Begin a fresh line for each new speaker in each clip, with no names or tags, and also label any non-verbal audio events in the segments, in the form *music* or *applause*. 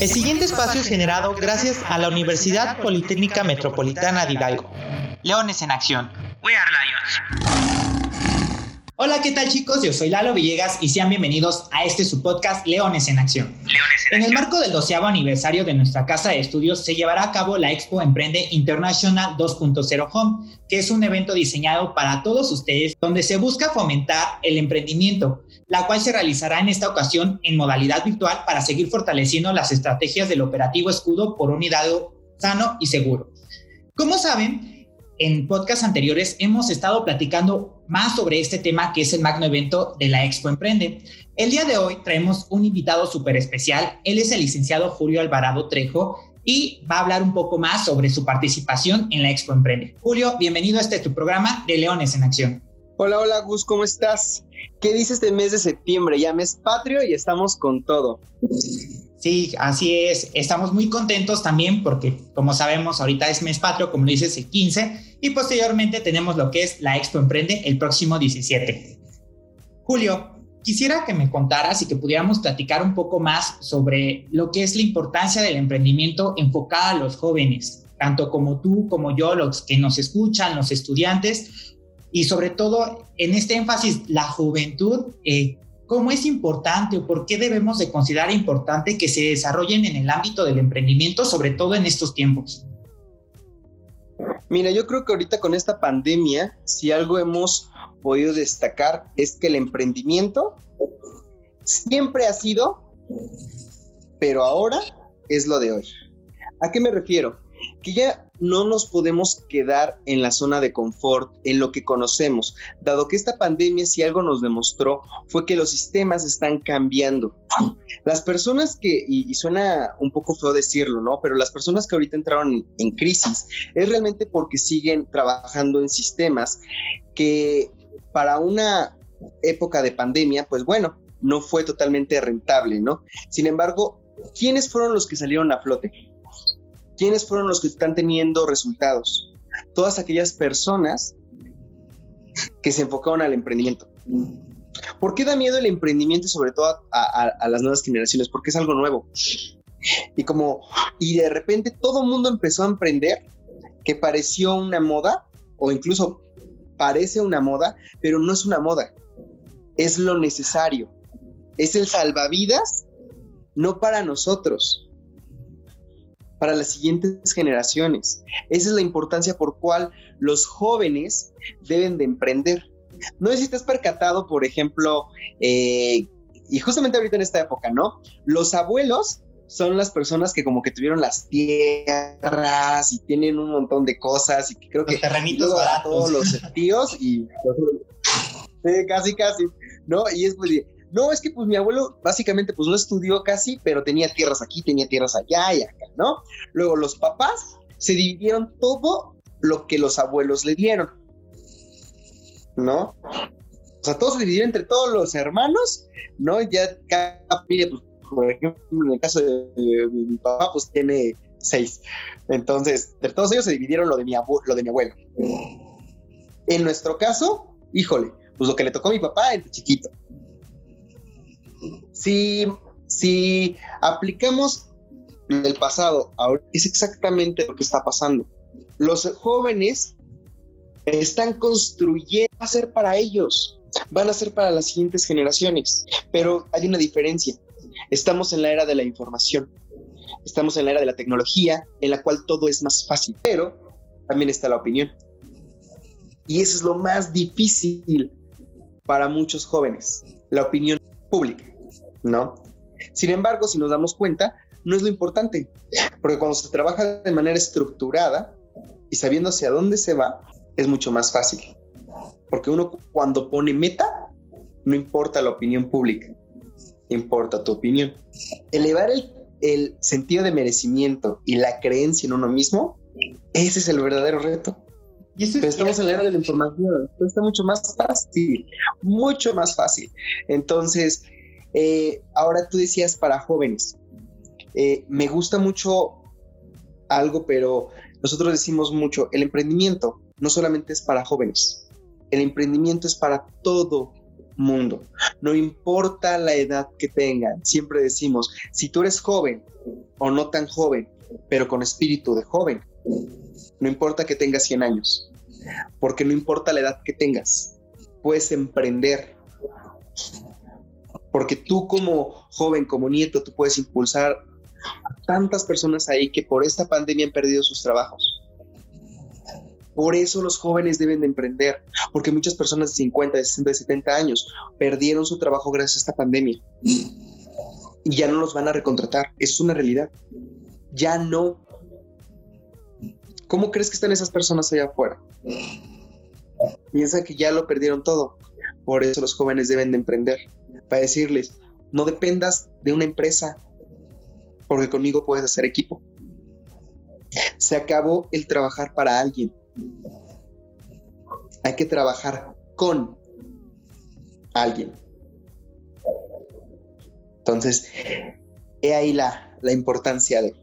El siguiente espacio es generado gracias a la Universidad Politécnica Metropolitana de Hidalgo. Leones en acción. We are Lions. Hola, ¿qué tal chicos? Yo soy Lalo Villegas y sean bienvenidos a este su podcast Leones en Acción. Leones en, en el marco del doceavo aniversario de nuestra casa de estudios se llevará a cabo la Expo Emprende International 2.0 Home, que es un evento diseñado para todos ustedes donde se busca fomentar el emprendimiento, la cual se realizará en esta ocasión en modalidad virtual para seguir fortaleciendo las estrategias del operativo escudo por un Hidalgo sano y seguro. Como saben, en podcasts anteriores hemos estado platicando más sobre este tema que es el magno evento de la Expo Emprende. El día de hoy traemos un invitado súper especial. Él es el licenciado Julio Alvarado Trejo y va a hablar un poco más sobre su participación en la Expo Emprende. Julio, bienvenido a este tu programa de Leones en Acción.
Hola, hola Gus, ¿cómo estás? ¿Qué dices este mes de septiembre? Ya mes patrio y estamos con todo.
Sí, así es. Estamos muy contentos también porque, como sabemos, ahorita es mes patrio, como lo dices, el 15, y posteriormente tenemos lo que es la Expo Emprende el próximo 17. Julio, quisiera que me contaras y que pudiéramos platicar un poco más sobre lo que es la importancia del emprendimiento enfocada a los jóvenes, tanto como tú, como yo, los que nos escuchan, los estudiantes, y sobre todo en este énfasis, la juventud. Eh, ¿Cómo es importante o por qué debemos de considerar importante que se desarrollen en el ámbito del emprendimiento, sobre todo en estos tiempos?
Mira, yo creo que ahorita con esta pandemia, si algo hemos podido destacar es que el emprendimiento siempre ha sido, pero ahora es lo de hoy. ¿A qué me refiero? Que ya no nos podemos quedar en la zona de confort, en lo que conocemos, dado que esta pandemia si algo nos demostró fue que los sistemas están cambiando. Las personas que, y, suena un poco feo decirlo, ¿no? Pero las personas que ahorita entraron en, crisis es realmente porque siguen trabajando en sistemas que para una época de pandemia, pues bueno, no fue totalmente rentable, ¿no? Sin embargo, ¿quiénes fueron los que salieron a flote? ¿Quiénes fueron los que están teniendo resultados? Todas aquellas personas que se enfocaron al emprendimiento. ¿Por qué da miedo el emprendimiento sobre todo a, las nuevas generaciones? Porque es algo nuevo. Y como, y de repente todo el mundo empezó a emprender, que pareció una moda, o incluso parece una moda, pero no es una moda. Es lo necesario. Es el salvavidas, no para nosotros, para las siguientes generaciones. Esa es la importancia por cual los jóvenes deben de emprender. No sé si te has percatado, por ejemplo, eh, y justamente ahorita en esta época, ¿no? Los abuelos son las personas que como que tuvieron las tierras y tienen un montón de cosas y que creo que
terrenitos baratos.
todos los tíos y *laughs* casi casi, ¿no? Y es pues no, es que pues mi abuelo básicamente pues no estudió casi, pero tenía tierras aquí, tenía tierras allá y acá, ¿no? Luego los papás se dividieron todo lo que los abuelos le dieron, ¿no? O sea, todos se dividieron entre todos los hermanos, ¿no? Ya cada familia, pues, por ejemplo, en el caso de, mi papá, pues tiene seis. Entonces, de todos ellos se dividieron lo de mi, lo de mi abuelo. En nuestro caso, híjole, pues lo que le tocó a mi papá es chiquito. Si, aplicamos el pasado ahora, es exactamente lo que está pasando. Los jóvenes están construyendo, va a ser para ellos, van a ser para las siguientes generaciones, pero hay una diferencia. Estamos en la era de la información, estamos en la era de la tecnología, en la cual todo es más fácil, pero también está la opinión. Y eso es lo más difícil para muchos jóvenes, la opinión pública. ¿No? Sin embargo, si nos damos cuenta, no es lo importante, porque cuando se trabaja de manera estructurada y sabiendo hacia dónde se va, es mucho más fácil. Porque uno cuando pone meta, no importa la opinión pública, importa tu opinión. Elevar el, el sentido de merecimiento y la creencia en uno mismo, ese es el verdadero reto. Y Pero estamos en la era de la información, está mucho más fácil, mucho más fácil. Entonces, eh, ahora tú decías para jóvenes. Eh, me gusta mucho algo, pero nosotros decimos mucho, el emprendimiento no solamente es para jóvenes, el emprendimiento es para todo mundo, no importa la edad que tengan, siempre decimos, si tú eres joven o no tan joven, pero con espíritu de joven. No importa que tengas 100 años, porque no importa la edad que tengas, puedes emprender. Porque tú como joven, como nieto, tú puedes impulsar a tantas personas ahí que por esta pandemia han perdido sus trabajos. Por eso los jóvenes deben de emprender, porque muchas personas de 50, de 60, de 70 años perdieron su trabajo gracias a esta pandemia y ya no los van a recontratar. Es una realidad. Ya no. ¿Cómo crees que están esas personas allá afuera? Piensan que ya lo perdieron todo. Por eso los jóvenes deben de emprender. Para decirles, no dependas de una empresa, porque conmigo puedes hacer equipo. Se acabó el trabajar para alguien. Hay que trabajar con alguien. Entonces, he ahí la, la importancia de,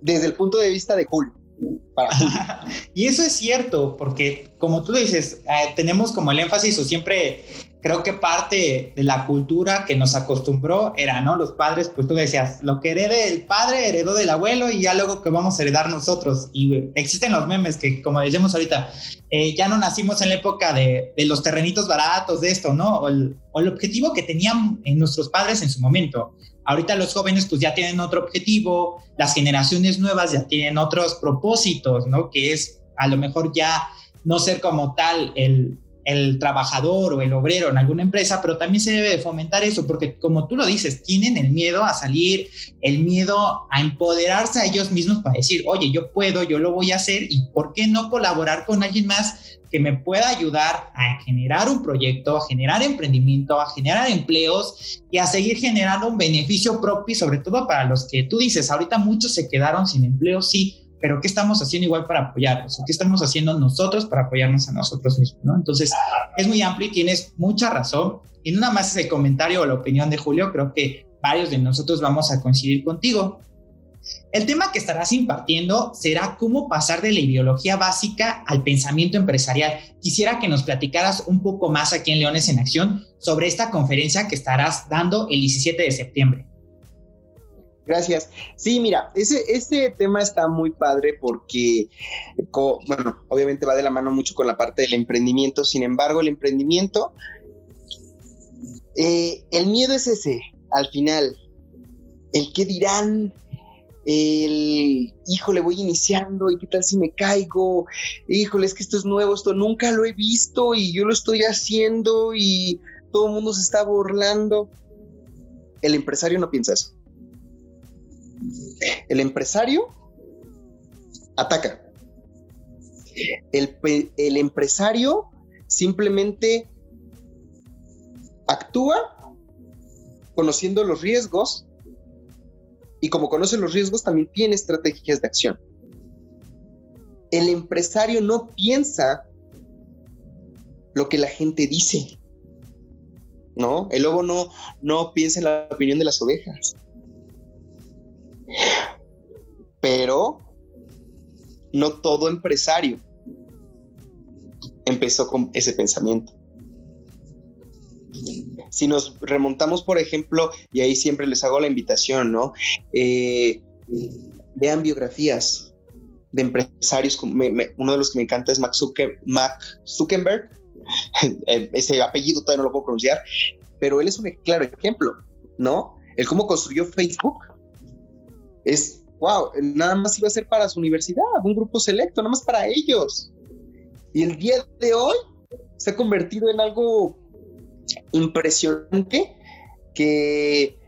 desde el punto de vista de Julio. *laughs*
y eso es cierto, porque como tú dices, eh, tenemos como el énfasis o siempre creo que parte de la cultura que nos acostumbró era, ¿no? Los padres, pues tú decías, lo que herede el padre heredó del abuelo y ya luego que vamos a heredar nosotros. Y existen los memes que, como decíamos ahorita, eh, ya no nacimos en la época de, de, los terrenitos baratos, de esto, ¿no? O el, o el objetivo que tenían en nuestros padres en su momento. Ahorita los jóvenes pues ya tienen otro objetivo, las generaciones nuevas ya tienen otros propósitos, ¿no? Que es a lo mejor ya no ser como tal el, el trabajador o el obrero en alguna empresa, pero también se debe fomentar eso, porque como tú lo dices, tienen el miedo a salir, el miedo a empoderarse a ellos mismos para decir, oye, yo puedo, yo lo voy a hacer y ¿por qué no colaborar con alguien más que me pueda ayudar a generar un proyecto, a generar emprendimiento, a generar empleos y a seguir generando un beneficio propio, sobre todo para los que tú dices, ahorita muchos se quedaron sin empleo, sí, pero ¿qué estamos haciendo igual para apoyarnos? ¿Qué estamos haciendo nosotros para apoyarnos a nosotros mismos? ¿no? Entonces, es muy amplio y tienes mucha razón. Y no nada más ese comentario o la opinión de Julio, creo que varios de nosotros vamos a coincidir contigo. El tema que estarás impartiendo será cómo pasar de la ideología básica al pensamiento empresarial. Quisiera que nos platicaras un poco más aquí en Leones en Acción sobre esta conferencia que estarás dando el 17 de septiembre.
Gracias. Sí, mira, ese, ese tema está muy padre porque, bueno, obviamente va de la mano mucho con la parte del emprendimiento. Sin embargo, el emprendimiento, eh, el miedo es ese, al final. El que dirán, el híjole, voy iniciando y qué tal si me caigo, híjole, es que esto es nuevo, esto nunca lo he visto y yo lo estoy haciendo y todo el mundo se está burlando. El empresario no piensa eso. El empresario ataca. El, empresario simplemente actúa conociendo los riesgos y como conoce los riesgos también tiene estrategias de acción. El empresario no piensa lo que la gente dice. ¿No? El lobo no, no piensa en la opinión de las ovejas. Pero no todo empresario empezó con ese pensamiento. Si nos remontamos, por ejemplo, y ahí siempre les hago la invitación, ¿no? Eh, vean biografías de empresarios. uno de los que me encanta es Max Zuckerberg. *laughs* Eh, ese apellido todavía no lo puedo pronunciar, pero él es un claro ejemplo, ¿no? El cómo construyó Facebook es, wow, nada más iba a ser para su universidad, un grupo selecto, nada más para ellos. Y el día de hoy se ha convertido en algo impresionante que,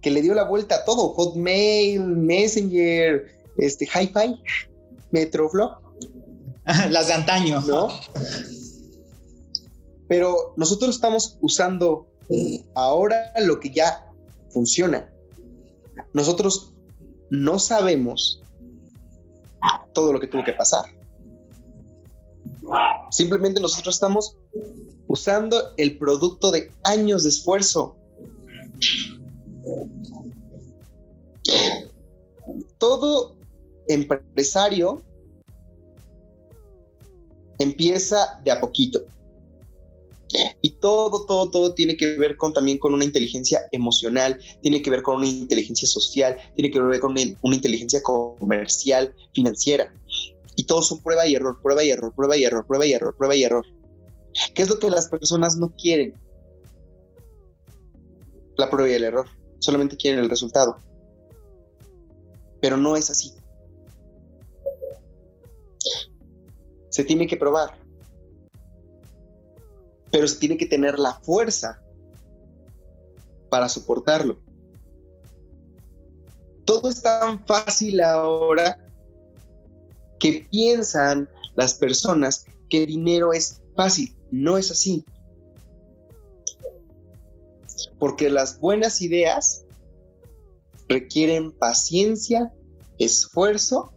que le dio la vuelta a todo. Hotmail, Messenger, este, Hi-Fi, Metroflow. *laughs*
Las de antaño.
¿No? Pero nosotros estamos usando ahora lo que ya funciona. Nosotros no sabemos todo lo que tuvo que pasar. Simplemente nosotros estamos usando el producto de años de esfuerzo. Todo empresario empieza de a poquito. Y todo, todo, todo tiene que ver con también con una inteligencia emocional, tiene que ver con una inteligencia social, tiene que ver con una, una inteligencia comercial, financiera. Y todos son prueba y error, prueba y error, prueba y error, prueba y error, prueba y error. ¿Qué es lo que las personas no quieren? La prueba y el error. Solamente quieren el resultado. Pero no es así. Se tiene que probar. Pero se tiene que tener la fuerza para soportarlo. Todo es tan fácil ahora que piensan las personas que dinero es fácil. No es así. Porque las buenas ideas requieren paciencia, esfuerzo,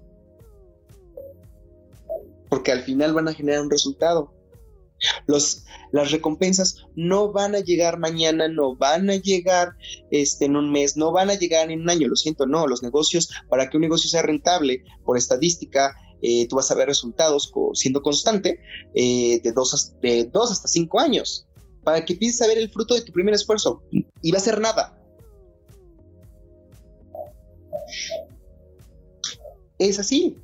porque al final van a generar un resultado. Las recompensas no van a llegar mañana, no van a llegar este, en un mes, no van a llegar en un año, lo siento, no, los negocios, para que un negocio sea rentable, por estadística, eh, tú vas a ver resultados siendo constante eh, de, dos, de dos hasta cinco años para que empieces a ver el fruto de tu primer esfuerzo y va a ser nada. Es así.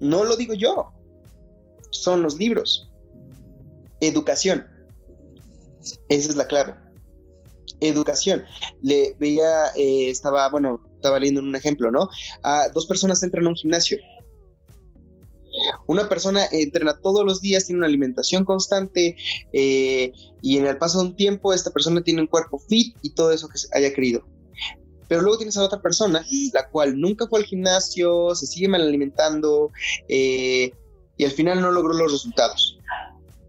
No lo digo yo. Son los libros. Educación. Esa es la clave. Educación. Le veía, eh, estaba, bueno, estaba leyendo un ejemplo, ¿no? Dos personas entran a un gimnasio una persona entrena todos los días, tiene una alimentación constante eh, y en el paso de un tiempo esta persona tiene un cuerpo fit y todo eso que haya querido. Pero luego tienes a otra persona, la cual nunca fue al gimnasio, se sigue mal alimentando eh, y al final no logró los resultados.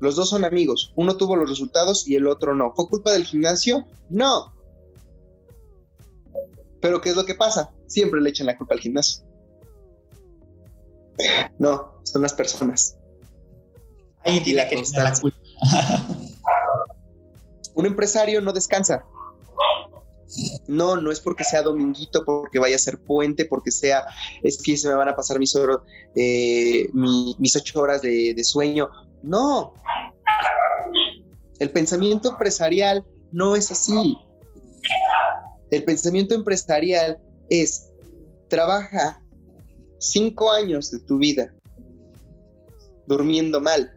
Los dos son amigos, uno tuvo los resultados y el otro no. ¿Fue culpa del gimnasio? No. Pero ¿qué es lo que pasa? Siempre le echan la culpa al gimnasio. No, son las personas.
Ahí tiene que la
Un empresario no descansa. No, no es porque sea dominguito, porque vaya a ser puente, porque sea, es que se me van a pasar mis, eh, mis ocho horas de, de sueño. No. El pensamiento empresarial no es así. El pensamiento empresarial es trabaja cinco años de tu vida durmiendo mal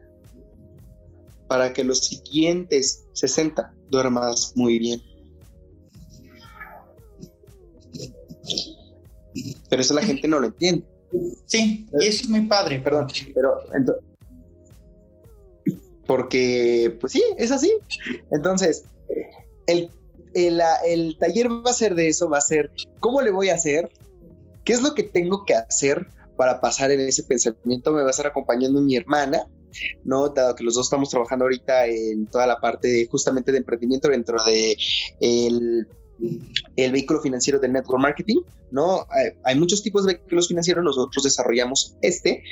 para que los siguientes 60 duermas muy bien. Pero eso la gente no lo entiende.
Sí, y eso es muy padre.
Perdón, pero porque, pues sí, es así. Entonces, el, el, el, taller va a ser de eso, va a ser, ¿cómo le voy a hacer? ¿Qué es lo que tengo que hacer para pasar en ese pensamiento. Me va a estar acompañando mi hermana, ¿no? Dado que los dos estamos trabajando ahorita en toda la parte justamente de emprendimiento dentro de el, vehículo financiero de network marketing, ¿no? Hay, muchos tipos de vehículos financieros, nosotros desarrollamos este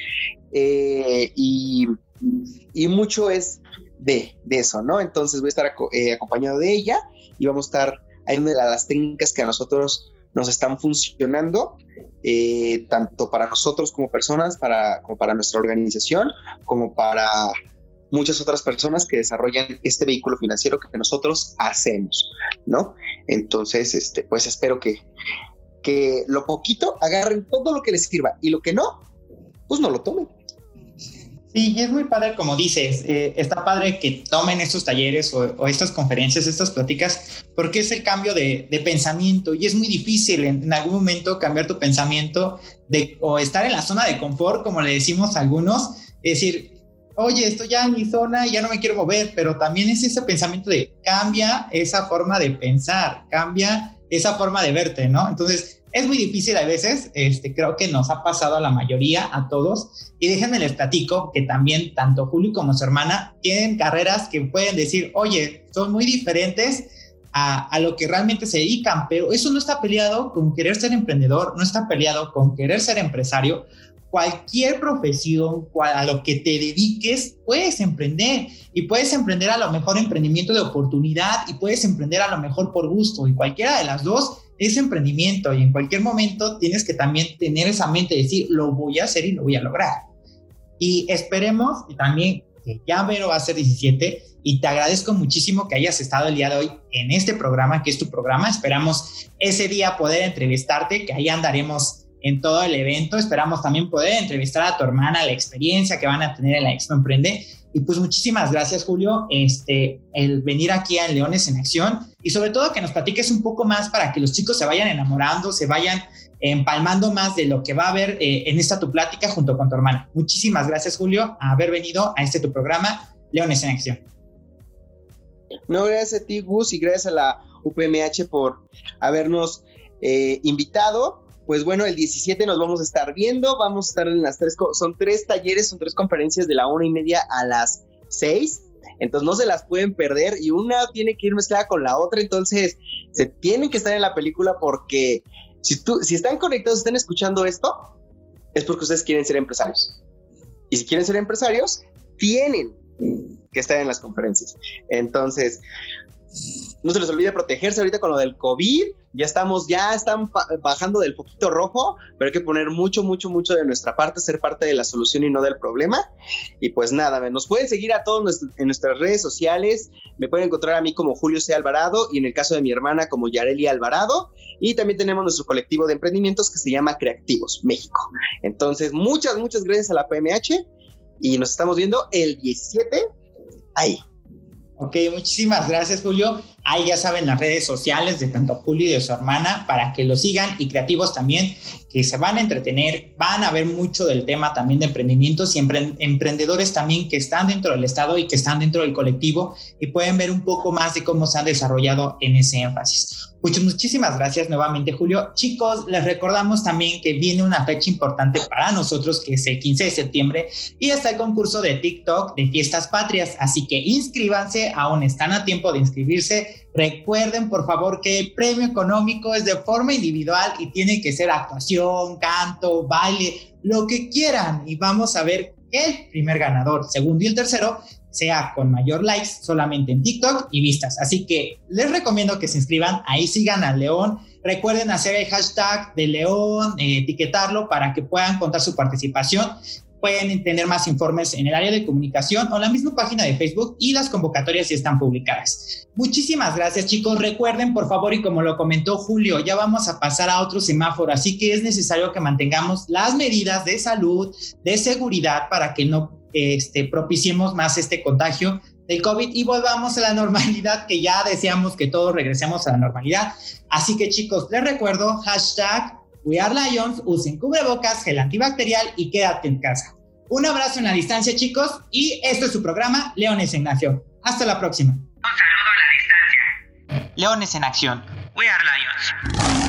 eh, y, mucho es de, eso, ¿no? Entonces voy a estar eh, acompañado de ella y vamos a estar, hay una de las técnicas que a nosotros nos están funcionando eh, tanto para nosotros como personas, para, como para nuestra organización, como para muchas otras personas que desarrollan este vehículo financiero que nosotros hacemos, ¿no? Entonces, este, pues espero que, que lo poquito agarren todo lo que les sirva y lo que no, pues no lo tomen.
Sí, y es muy padre, como dices, eh, está padre que tomen estos talleres o, estas conferencias, estas pláticas, porque es el cambio de, pensamiento y es muy difícil en, algún momento cambiar tu pensamiento de, o estar en la zona de confort, como le decimos a algunos, es decir, oye, estoy ya en mi zona y ya no me quiero mover, pero también es ese pensamiento de cambia esa forma de pensar, cambia esa forma de verte, ¿no? Entonces, es muy difícil a veces, este, creo que nos ha pasado a la mayoría, a todos. Y déjenme les platico que también tanto Julio como su hermana tienen carreras que pueden decir, oye, son muy diferentes a, a, lo que realmente se dedican, pero eso no está peleado con querer ser emprendedor, no está peleado con querer ser empresario. Cualquier profesión, a lo que te dediques, puedes emprender y puedes emprender a lo mejor emprendimiento de oportunidad y puedes emprender a lo mejor por gusto y cualquiera de las dos es emprendimiento y en cualquier momento tienes que también tener esa mente de decir, lo voy a hacer y lo voy a lograr. Y esperemos también que ya Vero va a ser 17 y te agradezco muchísimo que hayas estado el día de hoy en este programa, que es tu programa. Esperamos ese día poder entrevistarte, que ahí andaremos en todo el evento. Esperamos también poder entrevistar a tu hermana, la experiencia que van a tener en la Expo Emprende. Y pues muchísimas gracias, Julio, este, el venir aquí a Leones en Acción y sobre todo que nos platiques un poco más para que los chicos se vayan enamorando, se vayan empalmando más de lo que va a haber eh, en esta tu plática junto con tu hermana. Muchísimas gracias, Julio, a haber venido a este tu programa, Leones en Acción.
No, gracias a ti, Gus, y gracias a la UPMH por habernos eh, invitado. Pues bueno, el 17 nos vamos a estar viendo, vamos a estar en las tres, son tres talleres, son tres conferencias de la una y media a las seis. Entonces no se las pueden perder y una tiene que ir mezclada con la otra, entonces se tienen que estar en la película porque si, tú, si están conectados, están escuchando esto, es porque ustedes quieren ser empresarios. Y si quieren ser empresarios, tienen que estar en las conferencias. Entonces, no se les olvide protegerse ahorita con lo del COVID. Ya estamos, ya están bajando del poquito rojo, pero hay que poner mucho, mucho, mucho de nuestra parte, ser parte de la solución y no del problema. Y pues nada, nos pueden seguir a todos en nuestras redes sociales. Me pueden encontrar a mí como Julio C. Alvarado y en el caso de mi hermana como Yareli Alvarado. Y también tenemos nuestro colectivo de emprendimientos que se llama Creativos México. Entonces, muchas, muchas gracias a la PMH y nos estamos viendo el 17 ahí.
Ok, muchísimas gracias, Julio. Ahí ya saben las redes sociales de tanto Julio y de su hermana para que lo sigan y creativos también, que se van a entretener, van a ver mucho del tema también de emprendimientos y emprendedores también que están dentro del Estado y que están dentro del colectivo y pueden ver un poco más de cómo se han desarrollado en ese énfasis. Muchas, muchísimas gracias nuevamente, Julio. Chicos, les recordamos también que viene una fecha importante para nosotros, que es el 15 de septiembre, y está el concurso de TikTok de Fiestas Patrias. Así que inscríbanse, aún están a tiempo de inscribirse. Recuerden, por favor, que el premio económico es de forma individual y tiene que ser actuación, canto, baile, lo que quieran. Y vamos a ver el primer ganador, segundo y el tercero sea con mayor likes solamente en TikTok y vistas. Así que les recomiendo que se inscriban, ahí sigan a León. Recuerden hacer el hashtag de León, eh, etiquetarlo para que puedan contar su participación. Pueden tener más informes en el área de comunicación o la misma página de Facebook y las convocatorias ya están publicadas. Muchísimas gracias chicos. Recuerden por favor y como lo comentó Julio, ya vamos a pasar a otro semáforo, así que es necesario que mantengamos las medidas de salud, de seguridad para que no este, propiciemos más este contagio del COVID y volvamos a la normalidad que ya deseamos que todos regresemos a la normalidad. Así que chicos, les recuerdo, hashtag We Are Lions, usen cubrebocas, gel antibacterial y quédate en casa. Un abrazo en la distancia chicos y esto es su programa Leones en Acción. Hasta la próxima. Un saludo a la distancia. Leones en Acción. We Are Lions.